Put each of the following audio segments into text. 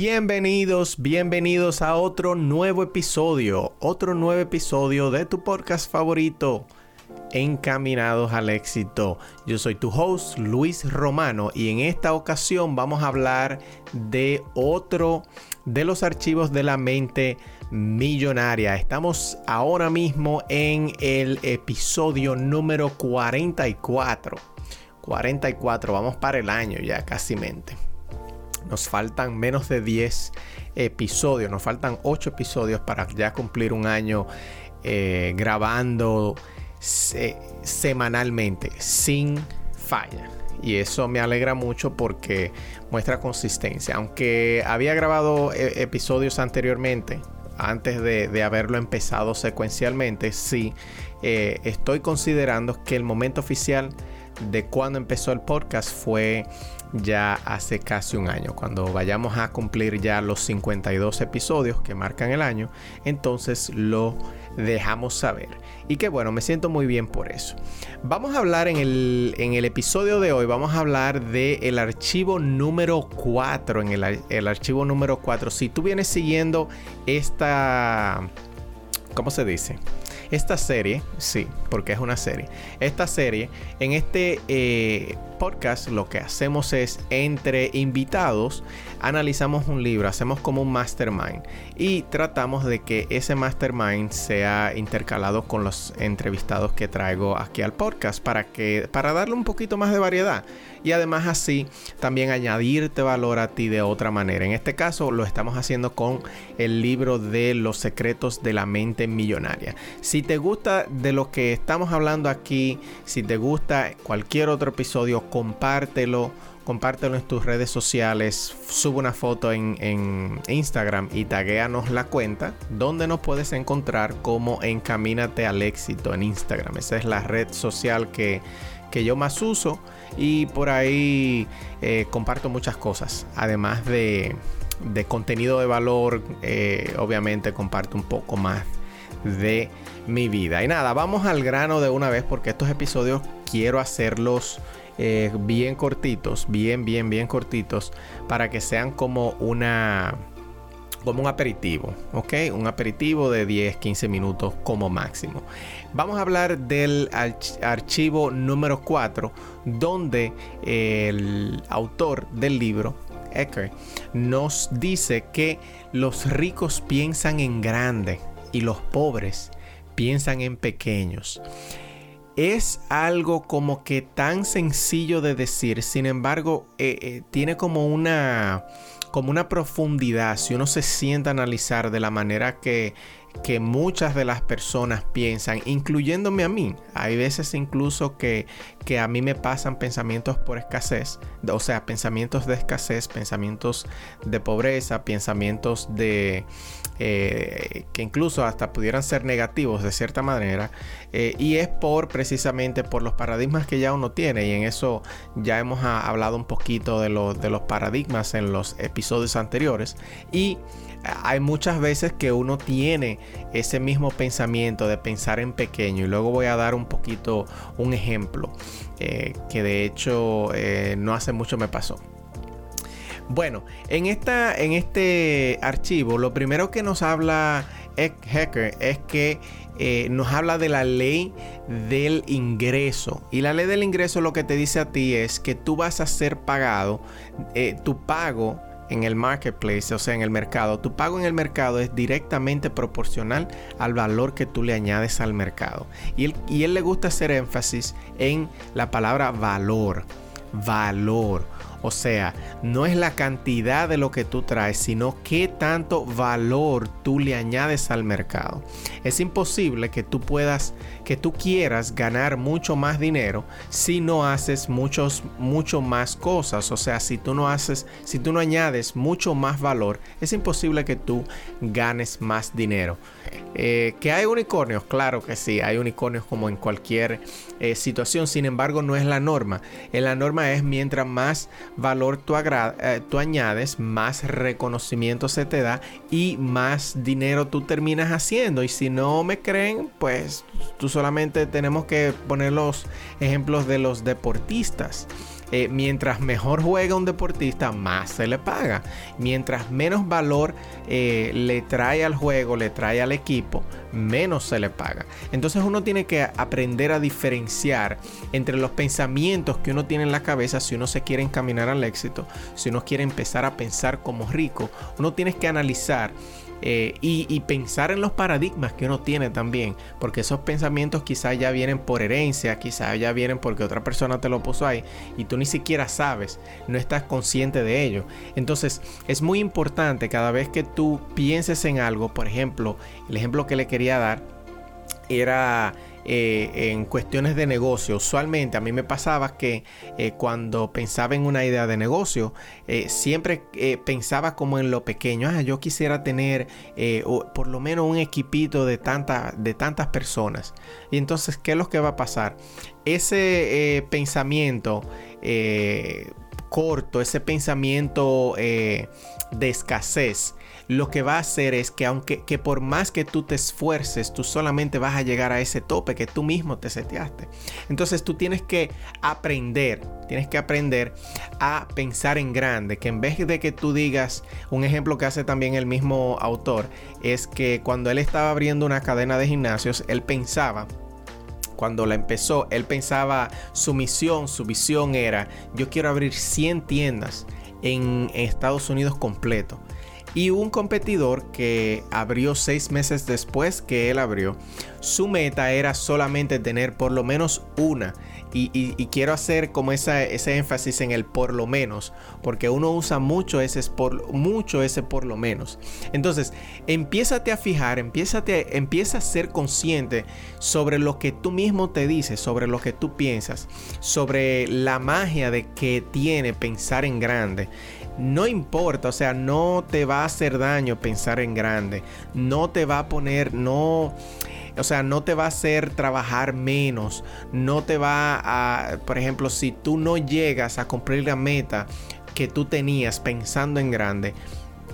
Bienvenidos, bienvenidos a otro nuevo episodio, otro nuevo episodio de tu podcast favorito, Encaminados al éxito. Yo soy tu host, Luis Romano, y en esta ocasión vamos a hablar de otro de los archivos de la mente millonaria. Estamos ahora mismo en el episodio número 44. 44, vamos para el año ya casi mente. Nos faltan menos de 10 episodios, nos faltan 8 episodios para ya cumplir un año eh, grabando semanalmente, sin falla. Y eso me alegra mucho porque muestra consistencia. Aunque había grabado eh, episodios anteriormente, antes de, haberlo empezado secuencialmente, sí, eh, estoy considerando que el momento oficial de cuando empezó el podcast fue ya hace casi un año. Cuando vayamos a cumplir ya los 52 episodios que marcan el año, entonces lo dejamos saber. Y que bueno, me siento muy bien por eso. Vamos a hablar en el, en el episodio de hoy, vamos a hablar del el archivo número 4. En el, el archivo número 4. Si tú vienes siguiendo esta... ¿Cómo se dice? Esta serie, sí, porque es una serie. Esta serie, en este eh, podcast lo que hacemos es entre invitados, analizamos un libro, hacemos como un mastermind y tratamos de que ese mastermind sea intercalado con los entrevistados que traigo aquí al podcast para que para darle un poquito más de variedad y además así también añadirte valor a ti de otra manera. En este caso lo estamos haciendo con el libro de los secretos de la mente millonaria. Si te gusta de lo que estamos hablando aquí, si te gusta cualquier otro episodio, compártelo compártelo en tus redes sociales, sube una foto en, Instagram y taguéanos la cuenta, donde nos puedes encontrar como Encamínate al éxito en Instagram. Esa es la red social que, yo más uso y por ahí eh, comparto muchas cosas, además de, contenido de valor, eh, obviamente comparto un poco más de mi vida. Y nada, vamos al grano de una vez porque estos episodios quiero hacerlos eh, bien cortitos, bien, bien, bien cortitos, para que sean como una como un aperitivo, ¿ok? Un aperitivo de 10, 15 minutos como máximo. Vamos a hablar del archivo número 4, donde el autor del libro, Ecker, nos dice que los ricos piensan en grande y los pobres piensan en pequeños es algo como que tan sencillo de decir, sin embargo, eh, eh, tiene como una, como una profundidad. Si uno se sienta a analizar de la manera que, que muchas de las personas piensan, incluyéndome a mí. Hay veces incluso que, que a mí me pasan pensamientos por escasez, o sea, pensamientos de escasez, pensamientos de pobreza, pensamientos de eh, que incluso hasta pudieran ser negativos de cierta manera. Eh, y es por precisamente por los paradigmas que ya uno tiene. Y en eso ya hemos hablado un poquito de, de los paradigmas en los episodios anteriores. Y hay muchas veces que uno tiene ese mismo pensamiento de pensar en pequeño y luego voy a dar un poquito un ejemplo eh, que de hecho eh, no hace mucho me pasó. Bueno, en, esta, en este archivo lo primero que nos habla es que eh, nos habla de la ley del ingreso. Y la ley del ingreso lo que te dice a ti es que tú vas a ser pagado, tu pago en el marketplace, o sea, en el mercado, tu pago en el mercado es directamente proporcional al valor que tú le añades al mercado. Y él, y él le gusta hacer énfasis en la palabra valor, valor. O sea, no es la cantidad de lo que tú traes, sino qué tanto valor tú le añades al mercado. Es imposible que tú puedas, que tú quieras ganar mucho más dinero si no haces muchos, mucho más cosas. O sea, si tú no haces, si tú no añades mucho más valor, es imposible que tú ganes más dinero. Eh, ¿Que hay unicornios? Claro que sí, hay unicornios como en cualquier eh, situación, sin embargo no es la norma. Eh, la norma es mientras más valor tú, tú añades, más reconocimiento se te da y más dinero tú terminas haciendo. Y si no me creen, pues tú solamente tenemos que poner los ejemplos de los deportistas. Eh, mientras mejor juega un deportista, más se le paga. Mientras menos valor eh, le trae al juego, le trae al equipo, menos se le paga. Entonces uno tiene que aprender a diferenciar entre los pensamientos que uno tiene en la cabeza si uno se quiere encaminar al éxito, si uno quiere empezar a pensar como rico. Uno tiene que analizar eh, y, pensar en los paradigmas que uno tiene también, porque esos pensamientos quizás ya vienen por herencia, quizás ya vienen porque otra persona te lo puso ahí y tú ni siquiera sabes, no estás consciente de ello. Entonces es muy importante cada vez que tú pienses en algo, por ejemplo, el ejemplo que le quería dar era eh, en cuestiones de negocio. Usualmente a mí me pasaba que eh, cuando pensaba en una idea de negocio, eh, siempre pensaba como en lo pequeño. Ah, yo quisiera tener por lo menos un equipito de, de tantas personas. Y entonces, ¿qué es lo que va a pasar? Ese pensamiento corto, ese pensamiento de escasez, lo que va a hacer es que aunque que por más que tú te esfuerces, tú solamente vas a llegar a ese tope que tú mismo te seteaste. Entonces tú tienes que aprender, tienes que aprender a pensar en grande, que en vez de que tú digas, un ejemplo que hace también el mismo autor, es que cuando él estaba abriendo una cadena de gimnasios, él pensaba cuando la empezó, él pensaba su misión, su visión era, yo quiero abrir 100 tiendas en Estados Unidos completo y un competidor que abrió seis meses después que él abrió. Su meta era solamente tener por lo menos una. Y, quiero hacer como ese énfasis en el por lo menos, porque uno usa mucho ese por, mucho ese por lo menos. Entonces, empiézate a fijar, empiézate, empieza a ser consciente sobre lo que tú mismo te dices, sobre lo que tú piensas, sobre la magia de que tiene pensar en grande no importa, o sea, no te va a hacer daño pensar en grande, no te va a poner, no, o sea, no te va a hacer trabajar menos, no te va a, por ejemplo, si tú no llegas a cumplir la meta que tú tenías pensando en grande,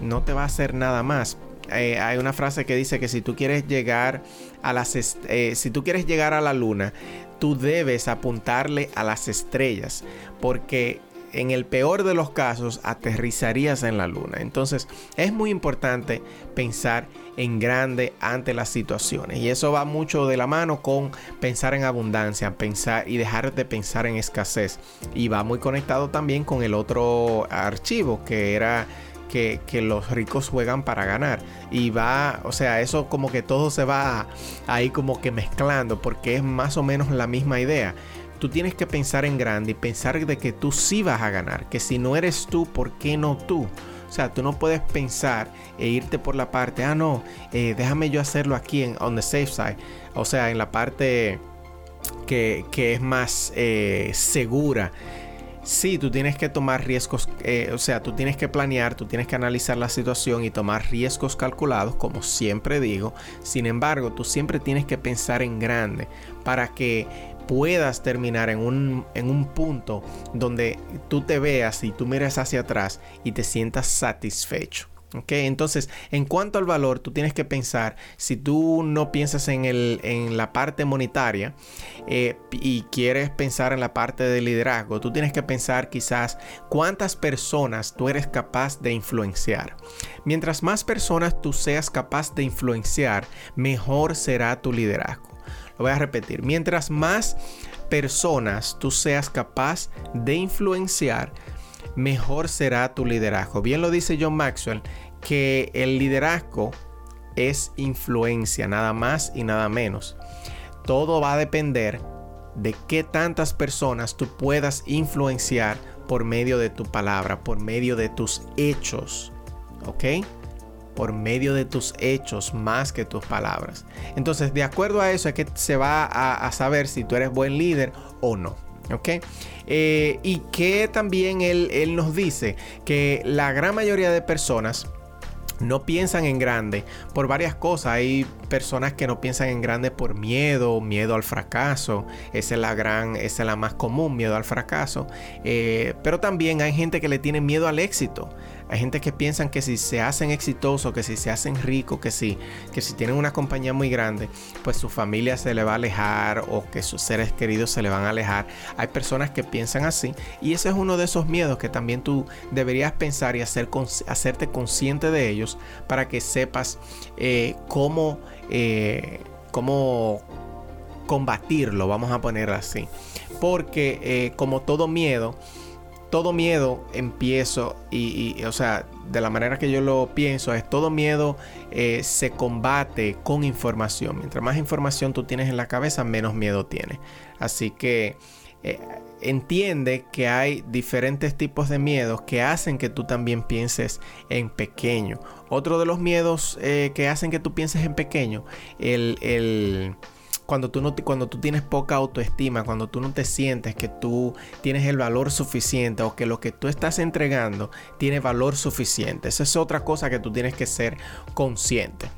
no te va a hacer nada más. Eh, hay una frase que dice que si tú quieres llegar a las eh, si tú quieres llegar a la luna tú debes apuntarle a las estrellas porque en el peor de los casos aterrizarías en la luna. Entonces es muy importante pensar en grande ante las situaciones y eso va mucho de la mano con pensar en abundancia, pensar y dejar de pensar en escasez y va muy conectado también con el otro archivo que era que, los ricos juegan para ganar. Y va, o sea, eso como que todo se va ahí como que mezclando porque es más o menos la misma idea tú tienes que pensar en grande y pensar de que tú sí vas a ganar, que si no eres tú, ¿por qué no tú? O sea, tú no puedes pensar e irte por la parte, ah, no, eh, déjame yo hacerlo aquí en on the safe side. O sea, en la parte que, es más eh, segura. Sí, tú tienes que tomar riesgos, eh, o sea, tú tienes que planear, tú tienes que analizar la situación y tomar riesgos calculados, como siempre digo. Sin embargo, tú siempre tienes que pensar en grande para que puedas terminar en un, en un punto donde tú te veas y tú mires hacia atrás y te sientas satisfecho. Okay, entonces, en cuanto al valor, tú tienes que pensar, si tú no piensas en, el, en la parte monetaria eh, y quieres pensar en la parte de liderazgo, tú tienes que pensar quizás cuántas personas tú eres capaz de influenciar. Mientras más personas tú seas capaz de influenciar, mejor será tu liderazgo voy a repetir. Mientras más personas tú seas capaz de influenciar, mejor será tu liderazgo. Bien lo dice John Maxwell, que el liderazgo es influencia, nada más y nada menos. Todo va a depender de qué tantas personas tú puedas influenciar por medio de tu palabra, por medio de tus hechos. ¿Ok? Por medio de tus hechos más que tus palabras. Entonces, de acuerdo a eso es que se va a, saber si tú eres buen líder o no. ¿Ok? Eh, y que también él, él nos dice que la gran mayoría de personas no piensan en grande por varias cosas. Hay personas que no piensan en grande por miedo, miedo al fracaso. Esa es la gran, esa es la más común, miedo al fracaso. Eh, pero también hay gente que le tiene miedo al éxito. Hay gente que piensan que si se hacen exitosos, que si se hacen ricos, que si, que si tienen una compañía muy grande, pues su familia se le va a alejar o que sus seres queridos se le van a alejar. Hay personas que piensan así y ese es uno de esos miedos que también tú deberías pensar y hacer, hacerte consciente de ellos para que sepas eh, cómo, eh, cómo combatirlo, vamos a poner así. Porque eh, como todo miedo, todo miedo empiezo y, o sea, de la manera que yo lo pienso es todo miedo eh, se combate con información. Mientras más información tú tienes en la cabeza, menos miedo tienes. Así que eh, entiende que hay diferentes tipos de miedos que hacen que tú también pienses en pequeño. Otro de los miedos eh, que hacen que tú pienses en pequeño, el, el cuando tú, no, cuando tú tienes poca autoestima, cuando tú no te sientes que tú tienes el valor suficiente o que lo que tú estás entregando tiene valor suficiente. Esa es otra cosa que tú tienes que ser consciente.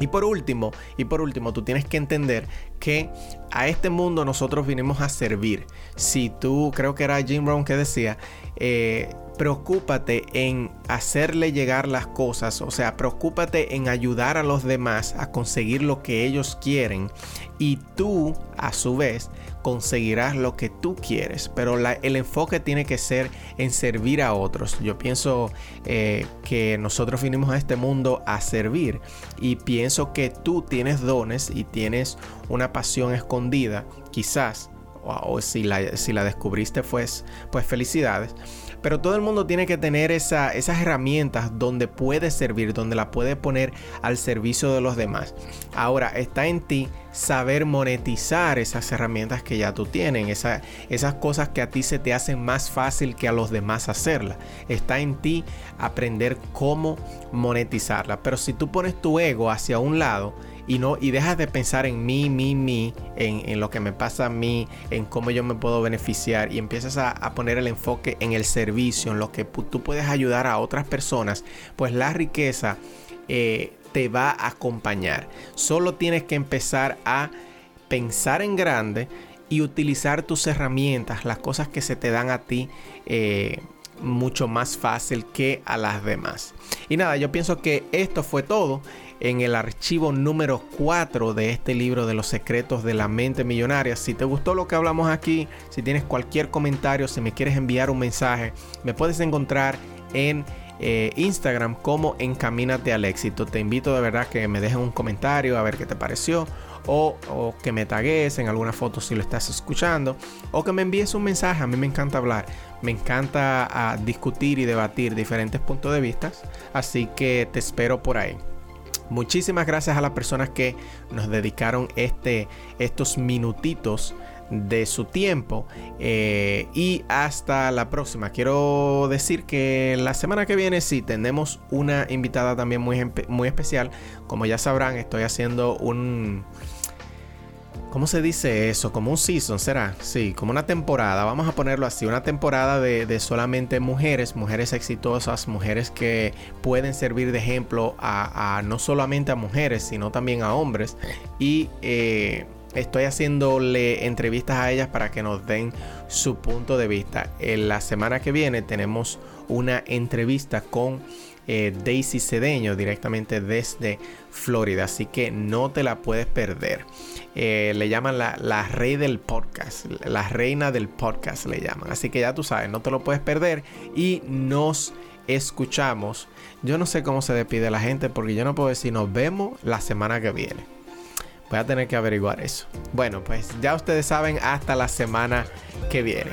Y por último, y por último, tú tienes que entender que a este mundo nosotros vinimos a servir. Si tú, creo que era Jim Brown que decía, eh, preocúpate en hacerle llegar las cosas, o sea, preocúpate en ayudar a los demás a conseguir lo que ellos quieren y tú, a su vez, conseguirás lo que tú quieres, pero el enfoque tiene que ser en servir a otros. Yo pienso eh, que nosotros vinimos a este mundo a servir y pienso que tú tienes dones y tienes una pasión escondida, quizás, o, si, la, si la descubriste, pues, pues felicidades pero todo el mundo tiene que tener esas herramientas donde puede servir, donde la puede poner al servicio de los demás. Ahora está en ti saber monetizar esas herramientas que ya tú tienes, esas cosas que a ti se te hacen más fácil que a los demás hacerlas. Está en ti aprender cómo monetizarla. Pero si tú pones tu ego hacia un lado, y no y dejas de pensar en mí, mí, mí, en, lo que me pasa a mí, en cómo yo me puedo beneficiar y empiezas a, poner el enfoque en el servicio, en lo que tú puedes ayudar a otras personas, pues la riqueza eh, te va a acompañar. Solo tienes que empezar a pensar en grande y utilizar tus herramientas, las cosas que se te dan a ti. Eh, mucho más fácil que a las demás. Y nada, yo pienso que esto fue todo en el archivo número 4 de este libro de los secretos de la mente millonaria. Si te gustó lo que hablamos aquí, si tienes cualquier comentario, si me quieres enviar un mensaje, me puedes encontrar en eh, Instagram como Encamínate al éxito. Te invito de verdad que me dejes un comentario a ver qué te pareció. O, que me tagues en alguna foto si lo estás escuchando. O que me envíes un mensaje. A mí me encanta hablar. Me encanta ah, discutir y debatir diferentes puntos de vista. Así que te espero por ahí. Muchísimas gracias a las personas que nos dedicaron este, estos minutitos de su tiempo eh, y hasta la próxima quiero decir que la semana que viene sí tenemos una invitada también muy, muy especial como ya sabrán estoy haciendo un ¿Cómo se dice eso? Como un season, ¿será? Sí, como una temporada, vamos a ponerlo así, una temporada de, solamente mujeres, mujeres exitosas, mujeres que pueden servir de ejemplo a, no solamente a mujeres, sino también a hombres. Y eh, estoy haciéndole entrevistas a ellas para que nos den su punto de vista. En la semana que viene tenemos una entrevista con eh, Daisy Cedeño directamente desde Florida, así que no te la puedes perder. Eh, le llaman la, la, rey del podcast, la reina del podcast le llaman, así que ya tú sabes, no te lo puedes perder y nos escuchamos. Yo no sé cómo se despide la gente porque yo no puedo decir nos vemos la semana que viene. Voy a tener que averiguar eso. Bueno, pues ya ustedes saben, hasta la semana que viene.